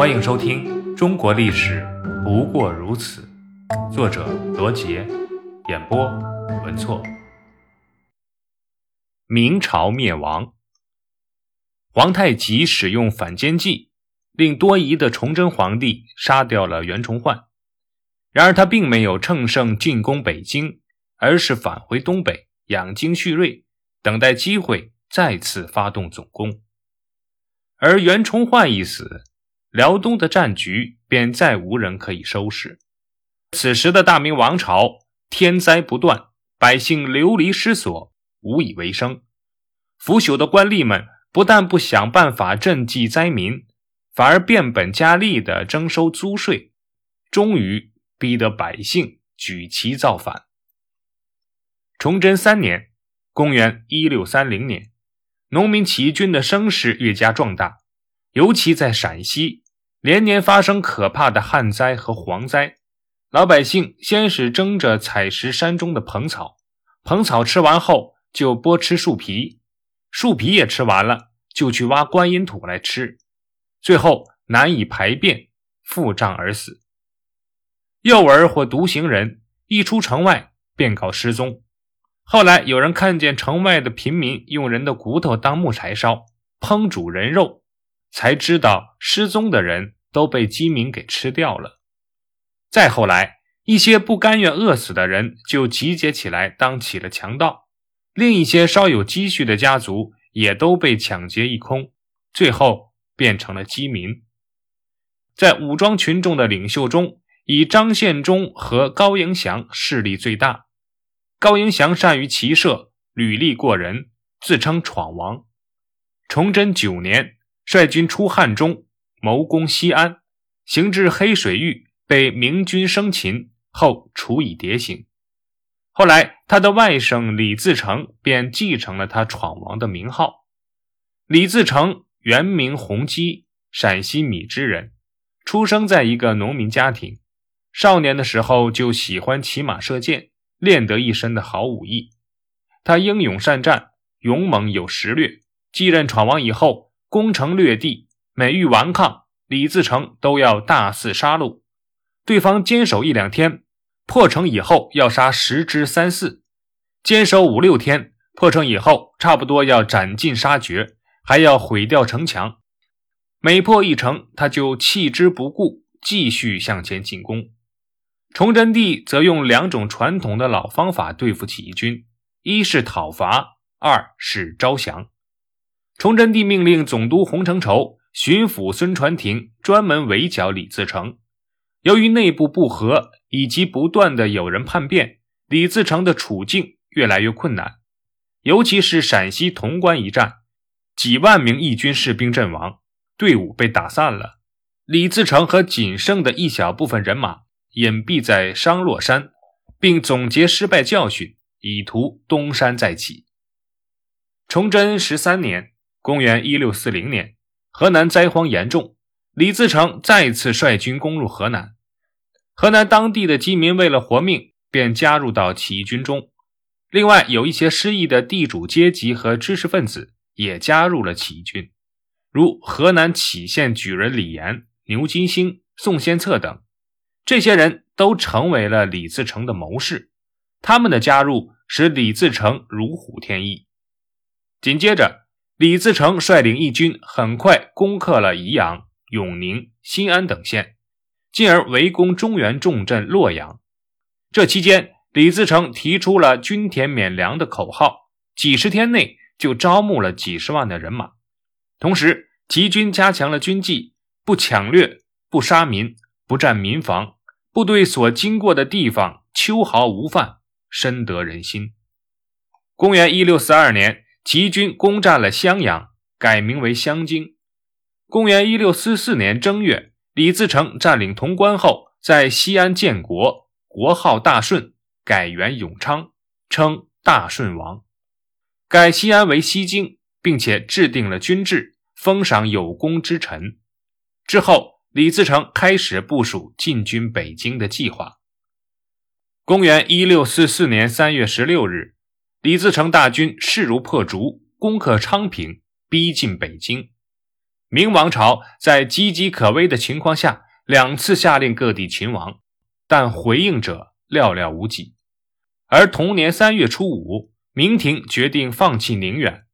欢迎收听《中国历史不过如此》，作者罗杰，演播文措。明朝灭亡，皇太极使用反间计，令多疑的崇祯皇帝杀掉了袁崇焕。然而他并没有乘胜进攻北京，而是返回东北养精蓄锐，等待机会再次发动总攻。而袁崇焕一死，辽东的战局便再无人可以收拾。此时的大明王朝天灾不断，百姓流离失所，无以为生。腐朽的官吏们不但不想办法赈济灾民，反而变本加厉地征收租税，终于逼得百姓举旗造反。崇祯三年（公元1630年）。农民起义军的声势越加壮大，尤其在陕西，连年发生可怕的旱灾和蝗灾。老百姓先是争着采食山中的蓬草，蓬草吃完后就剥吃树皮，树皮也吃完了就去挖观音土来吃，最后难以排便，腹胀而死。幼儿或独行人一出城外便告失踪。后来有人看见城外的平民用人的骨头当木柴烧，烹煮人肉，才知道失踪的人都被饥民给吃掉了。再后来，一些不甘愿饿死的人就集结起来当起了强盗，另一些稍有积蓄的家族也都被抢劫一空，最后变成了饥民。在武装群众的领袖中，以张献忠和高迎祥势力最大。高迎祥善于骑射，履历过人，自称闯王。崇祯九年，率军出汉中，谋攻西安，行至黑水峪，被明军生擒，后处以牒刑。后来，他的外甥李自成便继承了他闯王的名号。李自成原名洪基，陕西米脂人，出生在一个农民家庭。少年的时候就喜欢骑马射箭。练得一身的好武艺，他英勇善战，勇猛有识略。继任闯王以后，攻城略地，每遇顽抗，李自成都要大肆杀戮。对方坚守一两天，破城以后要杀十之三四；坚守五六天，破城以后差不多要斩尽杀绝，还要毁掉城墙。每破一城，他就弃之不顾，继续向前进攻。崇祯帝则用两种传统的老方法对付起义军：一是讨伐，二是招降。崇祯帝命令总督洪承畴、巡抚孙传庭专门围剿李自成。由于内部不和以及不断的有人叛变，李自成的处境越来越困难。尤其是陕西潼关一战，几万名义军士兵阵亡，队伍被打散了。李自成和仅剩的一小部分人马。隐蔽在商洛山，并总结失败教训，以图东山再起。崇祯十三年（公元1640年），河南灾荒严重，李自成再次率军攻入河南。河南当地的饥民为了活命，便加入到起义军中。另外，有一些失意的地主阶级和知识分子也加入了起义军，如河南杞县举人李岩、牛金星、宋先策等。这些人都成为了李自成的谋士，他们的加入使李自成如虎添翼。紧接着，李自成率领义军很快攻克了宜阳、永宁、新安等县，进而围攻中原重镇洛阳。这期间，李自成提出了“均田免粮”的口号，几十天内就招募了几十万的人马。同时，集军加强了军纪，不抢掠，不杀民。不占民房，部队所经过的地方秋毫无犯，深得人心。公元一六四二年，齐军攻占了襄阳，改名为襄京。公元一六四四年正月，李自成占领潼关后，在西安建国，国号大顺，改元永昌，称大顺王，改西安为西京，并且制定了军制，封赏有功之臣。之后。李自成开始部署进军北京的计划。公元一六四四年三月十六日，李自成大军势如破竹，攻克昌平，逼近北京。明王朝在岌岌可危的情况下，两次下令各地勤王，但回应者寥寥无几。而同年三月初五，明廷决定放弃宁远，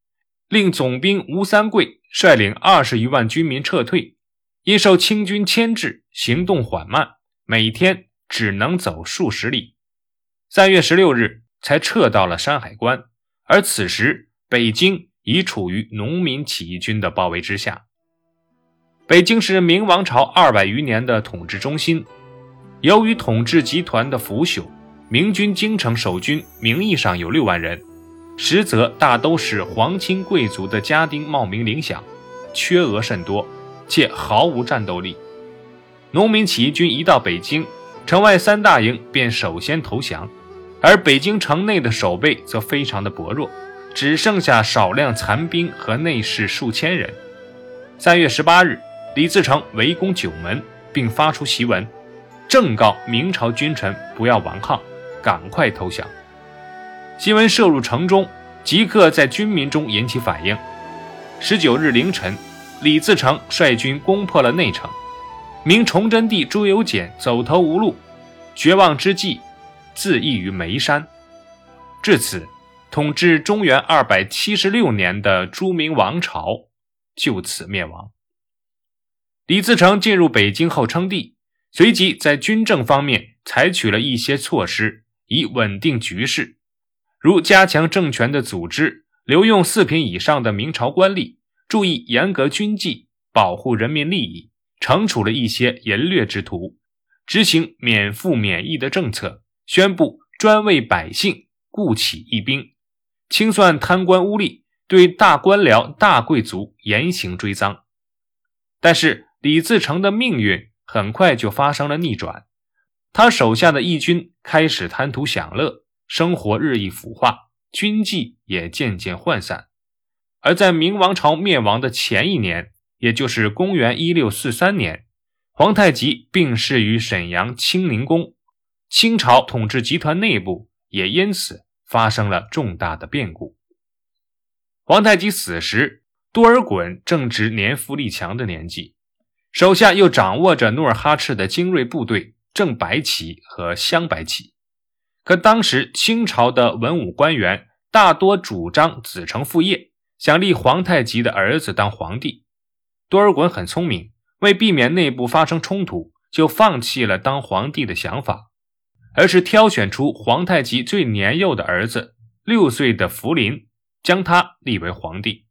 令总兵吴三桂率领二十余万军民撤退。因受清军牵制，行动缓慢，每天只能走数十里。三月十六日才撤到了山海关，而此时北京已处于农民起义军的包围之下。北京是明王朝二百余年的统治中心，由于统治集团的腐朽，明军京城守军名义上有六万人，实则大都是皇亲贵族的家丁冒名领饷，缺额甚多。且毫无战斗力。农民起义军一到北京，城外三大营便首先投降，而北京城内的守备则非常的薄弱，只剩下少量残兵和内侍数千人。三月十八日，李自成围攻九门，并发出檄文，正告明朝君臣不要顽抗，赶快投降。檄文射入城中，即刻在军民中引起反应。十九日凌晨。李自成率军攻破了内城，明崇祯帝朱由检走投无路，绝望之际，自缢于眉山。至此，统治中原二百七十六年的朱明王朝就此灭亡。李自成进入北京后称帝，随即在军政方面采取了一些措施，以稳定局势，如加强政权的组织，留用四品以上的明朝官吏。注意严格军纪，保护人民利益，惩处了一些淫掠之徒，执行免赋免役的政策，宣布专为百姓雇起义兵，清算贪官污吏，对大官僚、大贵族严刑追赃。但是李自成的命运很快就发生了逆转，他手下的义军开始贪图享乐，生活日益腐化，军纪也渐渐涣散。而在明王朝灭亡的前一年，也就是公元一六四三年，皇太极病逝于沈阳清宁宫，清朝统治集团内部也因此发生了重大的变故。皇太极死时，多尔衮正值年富力强的年纪，手下又掌握着努尔哈赤的精锐部队正白旗和镶白旗。可当时清朝的文武官员大多主张子承父业。想立皇太极的儿子当皇帝，多尔衮很聪明，为避免内部发生冲突，就放弃了当皇帝的想法，而是挑选出皇太极最年幼的儿子六岁的福临，将他立为皇帝。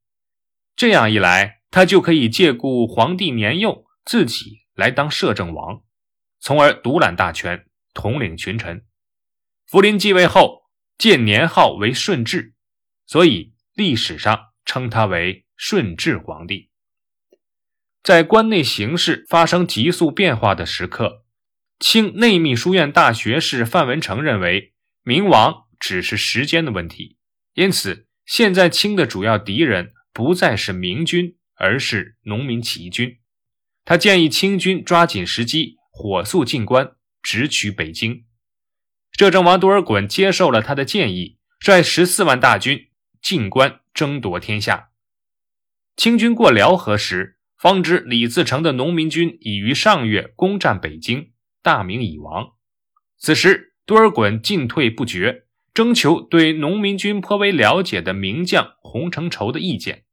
这样一来，他就可以借故皇帝年幼，自己来当摄政王，从而独揽大权，统领群臣。福临继位后，建年号为顺治，所以历史上。称他为顺治皇帝。在关内形势发生急速变化的时刻，清内秘书院大学士范文成认为，明亡只是时间的问题。因此，现在清的主要敌人不再是明军，而是农民起义军。他建议清军抓紧时机，火速进关，直取北京。摄政王多尔衮接受了他的建议，率十四万大军进关。争夺天下。清军过辽河时，方知李自成的农民军已于上月攻占北京，大明已亡。此时，多尔衮进退不决，征求对农民军颇为了解的名将洪承畴的意见。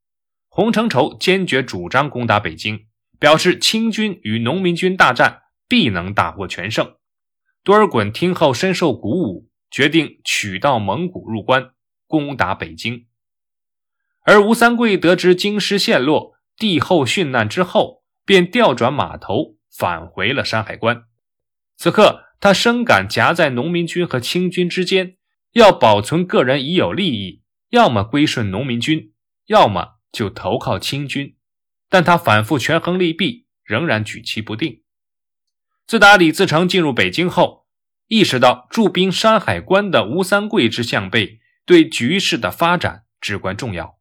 洪承畴坚决主张攻打北京，表示清军与农民军大战必能大获全胜。多尔衮听后深受鼓舞，决定取道蒙古入关，攻打北京。而吴三桂得知京师陷落，帝后殉难之后，便调转马头返回了山海关。此刻，他深感夹在农民军和清军之间，要保存个人已有利益，要么归顺农民军，要么就投靠清军。但他反复权衡利弊，仍然举棋不定。自打李自成进入北京后，意识到驻兵山海关的吴三桂之向背对局势的发展至关重要。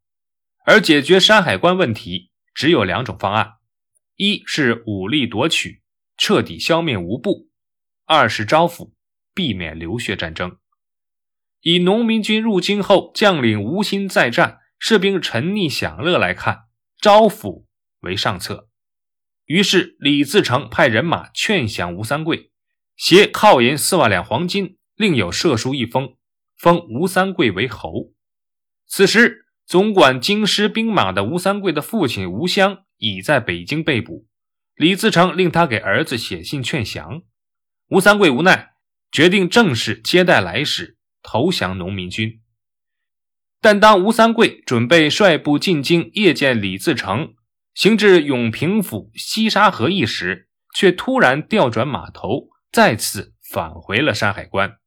而解决山海关问题只有两种方案：一是武力夺取，彻底消灭吴部；二是招抚，避免流血战争。以农民军入京后将领无心再战，士兵沉溺享乐来看，招抚为上策。于是李自成派人马劝降吴三桂，携犒银四万两黄金，另有赦书一封，封吴三桂为侯。此时，总管京师兵马的吴三桂的父亲吴襄已在北京被捕，李自成令他给儿子写信劝降。吴三桂无奈，决定正式接待来使，投降农民军。但当吴三桂准备率部进京谒见李自成，行至永平府西沙河一时，却突然调转马头，再次返回了山海关。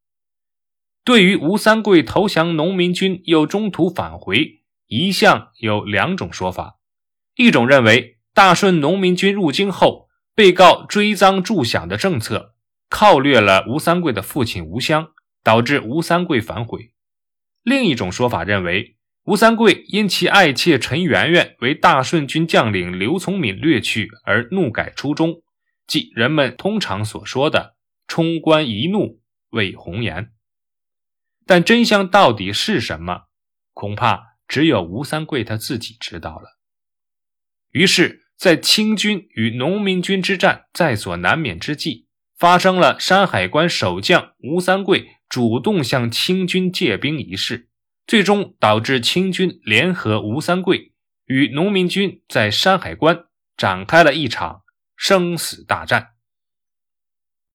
对于吴三桂投降农民军又中途返回，一向有两种说法：一种认为大顺农民军入京后，被告追赃助饷的政策，靠掠了吴三桂的父亲吴襄，导致吴三桂反悔；另一种说法认为，吴三桂因其爱妾陈圆圆为大顺军将领刘从敏掠去而怒改初衷，即人们通常所说的“冲冠一怒为红颜”。但真相到底是什么？恐怕只有吴三桂他自己知道了。于是，在清军与农民军之战在所难免之际，发生了山海关守将吴三桂主动向清军借兵一事，最终导致清军联合吴三桂与农民军在山海关展开了一场生死大战。